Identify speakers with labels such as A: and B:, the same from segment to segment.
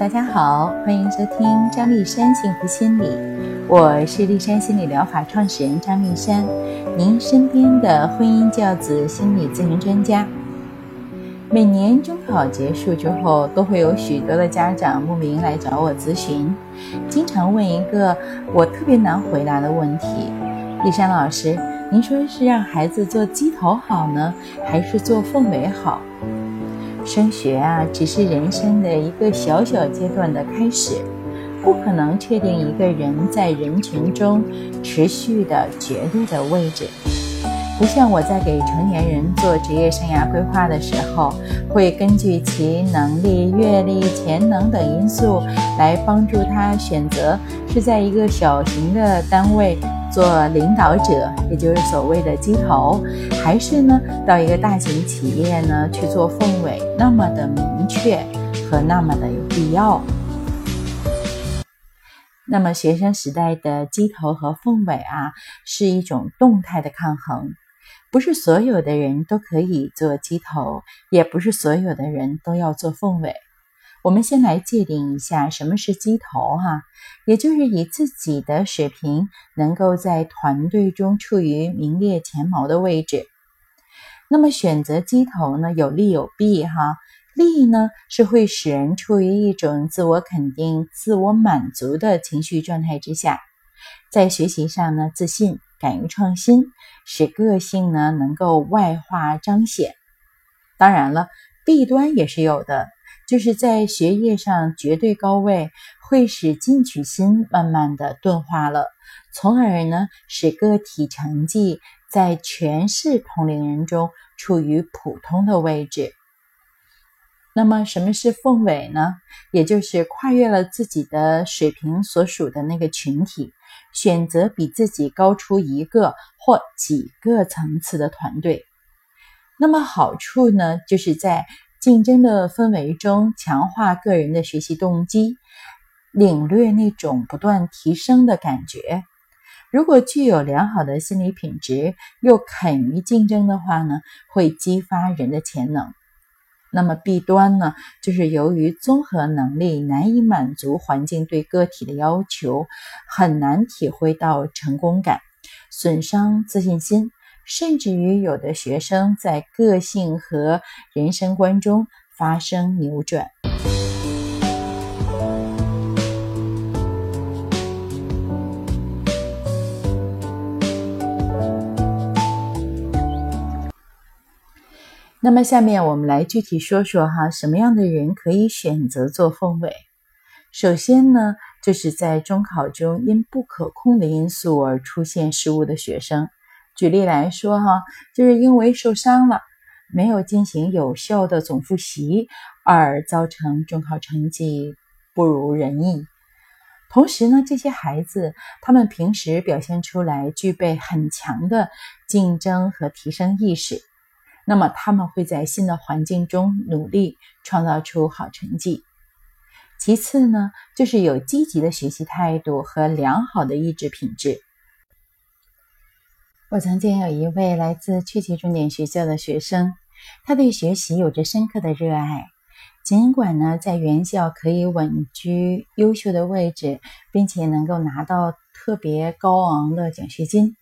A: 大家好，欢迎收听张丽山幸福心理，我是丽山心理疗法创始人张丽山，您身边的婚姻教子心理咨询专家。每年中考结束之后，都会有许多的家长慕名来找我咨询，经常问一个我特别难回答的问题：丽山老师，您说是让孩子做鸡头好呢，还是做凤尾好？升学啊，只是人生的一个小小阶段的开始，不可能确定一个人在人群中持续的绝对的位置。不像我在给成年人做职业生涯规划的时候，会根据其能力、阅历、潜能等因素来帮助他选择是在一个小型的单位。做领导者，也就是所谓的鸡头，还是呢到一个大型企业呢去做凤尾，那么的明确和那么的有必要。那么学生时代的鸡头和凤尾啊，是一种动态的抗衡，不是所有的人都可以做鸡头，也不是所有的人都要做凤尾。我们先来界定一下什么是鸡头哈，也就是以自己的水平能够在团队中处于名列前茅的位置。那么选择鸡头呢，有利有弊哈。利呢是会使人处于一种自我肯定、自我满足的情绪状态之下，在学习上呢自信、敢于创新，使个性呢能够外化彰显。当然了，弊端也是有的。就是在学业上绝对高位，会使进取心慢慢的钝化了，从而呢使个体成绩在全市同龄人中处于普通的位置。那么什么是凤尾呢？也就是跨越了自己的水平所属的那个群体，选择比自己高出一个或几个层次的团队。那么好处呢，就是在。竞争的氛围中，强化个人的学习动机，领略那种不断提升的感觉。如果具有良好的心理品质，又肯于竞争的话呢，会激发人的潜能。那么弊端呢，就是由于综合能力难以满足环境对个体的要求，很难体会到成功感，损伤自信心。甚至于有的学生在个性和人生观中发生扭转。那么，下面我们来具体说说哈，什么样的人可以选择做凤尾？首先呢，就是在中考中因不可控的因素而出现失误的学生。举例来说，哈，就是因为受伤了，没有进行有效的总复习，而造成中考成绩不如人意。同时呢，这些孩子他们平时表现出来具备很强的竞争和提升意识，那么他们会在新的环境中努力创造出好成绩。其次呢，就是有积极的学习态度和良好的意志品质。我曾经有一位来自区级重点学校的学生，他对学习有着深刻的热爱。尽管呢，在原校可以稳居优秀的位置，并且能够拿到特别高昂的奖学金，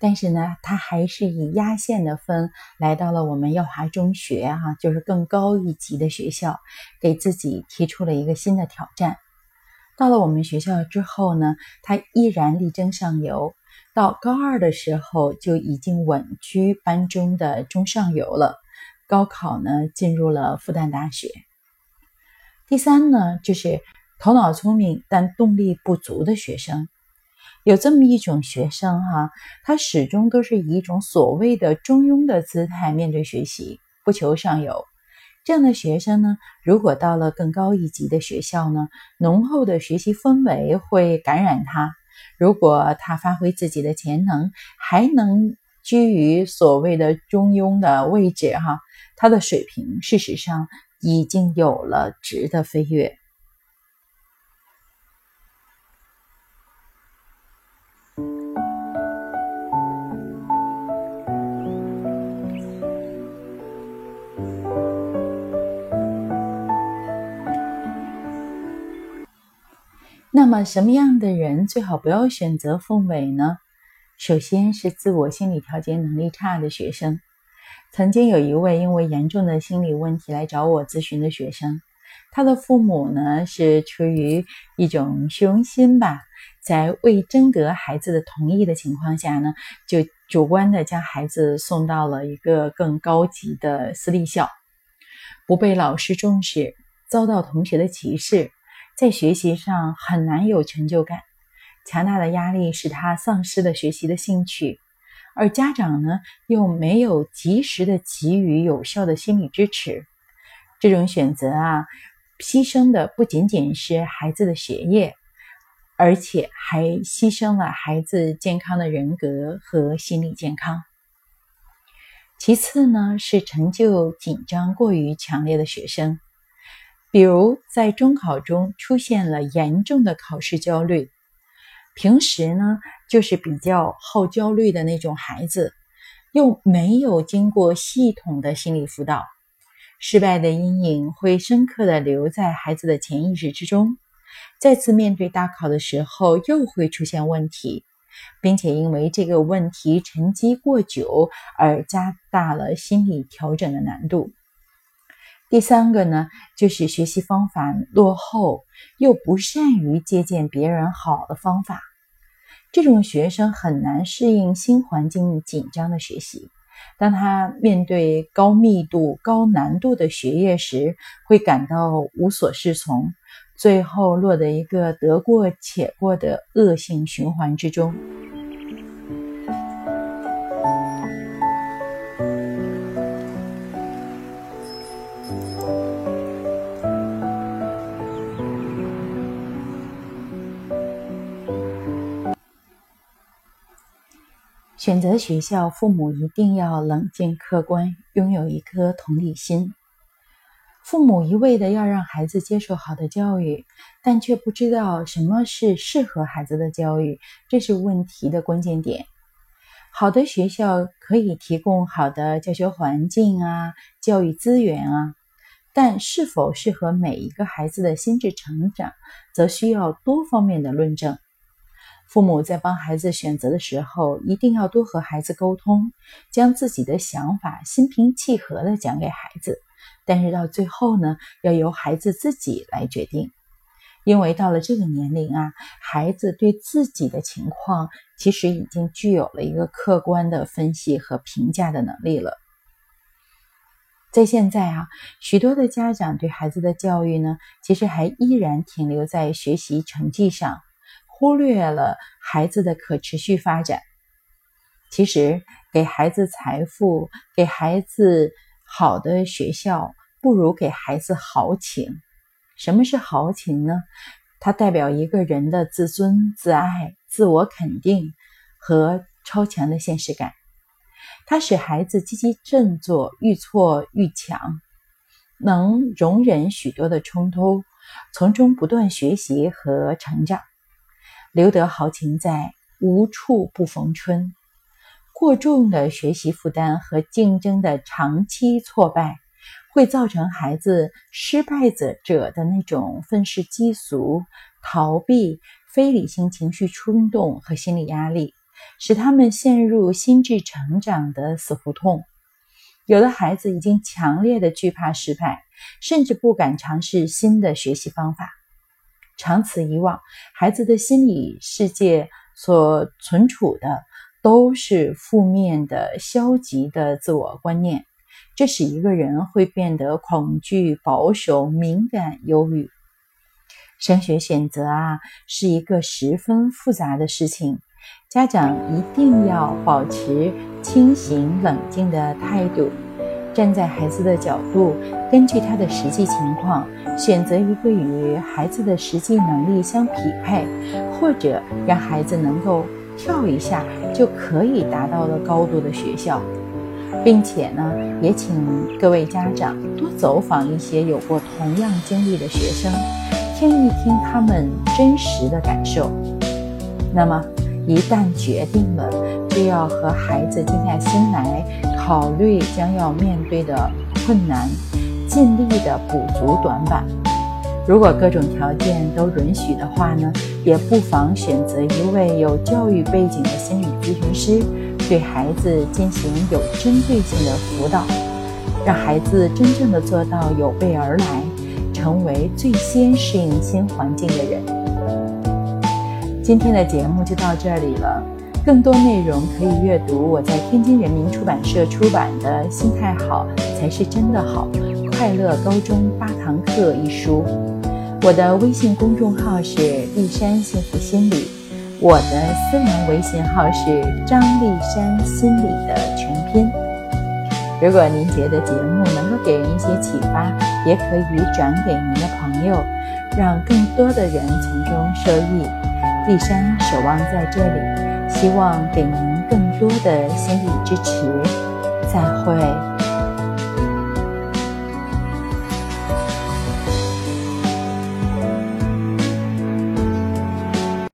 A: 但是呢，他还是以压线的分来到了我们耀华中学，哈，就是更高一级的学校，给自己提出了一个新的挑战。到了我们学校之后呢，他依然力争上游。到高二的时候就已经稳居班中的中上游了。高考呢，进入了复旦大学。第三呢，就是头脑聪明但动力不足的学生。有这么一种学生哈，他始终都是以一种所谓的中庸的姿态面对学习，不求上游。这样的学生呢，如果到了更高一级的学校呢，浓厚的学习氛围会感染他。如果他发挥自己的潜能，还能居于所谓的中庸的位置，哈，他的水平事实上已经有了值得飞跃。那么，什么样的人最好不要选择凤尾呢？首先是自我心理调节能力差的学生。曾经有一位因为严重的心理问题来找我咨询的学生，他的父母呢是出于一种虚荣心吧，在未征得孩子的同意的情况下呢，就主观的将孩子送到了一个更高级的私立校，不被老师重视，遭到同学的歧视，在学习上很难有成就感，强大的压力使他丧失了学习的兴趣。而家长呢，又没有及时的给予有效的心理支持，这种选择啊，牺牲的不仅仅是孩子的学业，而且还牺牲了孩子健康的人格和心理健康。其次呢，是成就紧张过于强烈的学生，比如在中考中出现了严重的考试焦虑。平时呢，就是比较好焦虑的那种孩子，又没有经过系统的心理辅导，失败的阴影会深刻的留在孩子的潜意识之中。再次面对大考的时候，又会出现问题，并且因为这个问题沉积过久，而加大了心理调整的难度。第三个呢，就是学习方法落后，又不善于借鉴别人好的方法，这种学生很难适应新环境紧张的学习。当他面对高密度、高难度的学业时，会感到无所适从，最后落得一个得过且过的恶性循环之中。选择学校，父母一定要冷静客观，拥有一颗同理心。父母一味的要让孩子接受好的教育，但却不知道什么是适合孩子的教育，这是问题的关键点。好的学校可以提供好的教学环境啊，教育资源啊，但是否适合每一个孩子的心智成长，则需要多方面的论证。父母在帮孩子选择的时候，一定要多和孩子沟通，将自己的想法心平气和地讲给孩子。但是到最后呢，要由孩子自己来决定，因为到了这个年龄啊，孩子对自己的情况其实已经具有了一个客观的分析和评价的能力了。在现在啊，许多的家长对孩子的教育呢，其实还依然停留在学习成绩上。忽略了孩子的可持续发展。其实，给孩子财富、给孩子好的学校，不如给孩子豪情。什么是豪情呢？它代表一个人的自尊、自爱、自我肯定和超强的现实感。它使孩子积极振作，愈挫愈强，能容忍许多的冲突，从中不断学习和成长。留得豪情在，无处不逢春。过重的学习负担和竞争的长期挫败，会造成孩子失败者者的那种愤世嫉俗、逃避、非理性情绪冲动和心理压力，使他们陷入心智成长的死胡同。有的孩子已经强烈的惧怕失败，甚至不敢尝试新的学习方法。长此以往，孩子的心理世界所存储的都是负面的、消极的自我观念，这使一个人会变得恐惧、保守、敏感、忧郁。升学选择啊，是一个十分复杂的事情，家长一定要保持清醒冷静的态度。站在孩子的角度，根据他的实际情况，选择一个与孩子的实际能力相匹配，或者让孩子能够跳一下就可以达到的高度的学校，并且呢，也请各位家长多走访一些有过同样经历的学生，听一听他们真实的感受。那么，一旦决定了，就要和孩子静下心来。考虑将要面对的困难，尽力的补足短板。如果各种条件都允许的话呢，也不妨选择一位有教育背景的心理咨询师，对孩子进行有针对性的辅导，让孩子真正的做到有备而来，成为最先适应新环境的人。今天的节目就到这里了，更多内容可以阅读我在天津人民出版社出版的《心态好才是真的好：快乐高中八堂课》一书。我的微信公众号是丽山幸福心理，我的私人微信号是张丽山心理的全拼。如果您觉得节目能够给人一些启发，也可以转给您的朋友，让更多的人从中受益。丽山守望在这里，希望给您更多的心理支持。再会。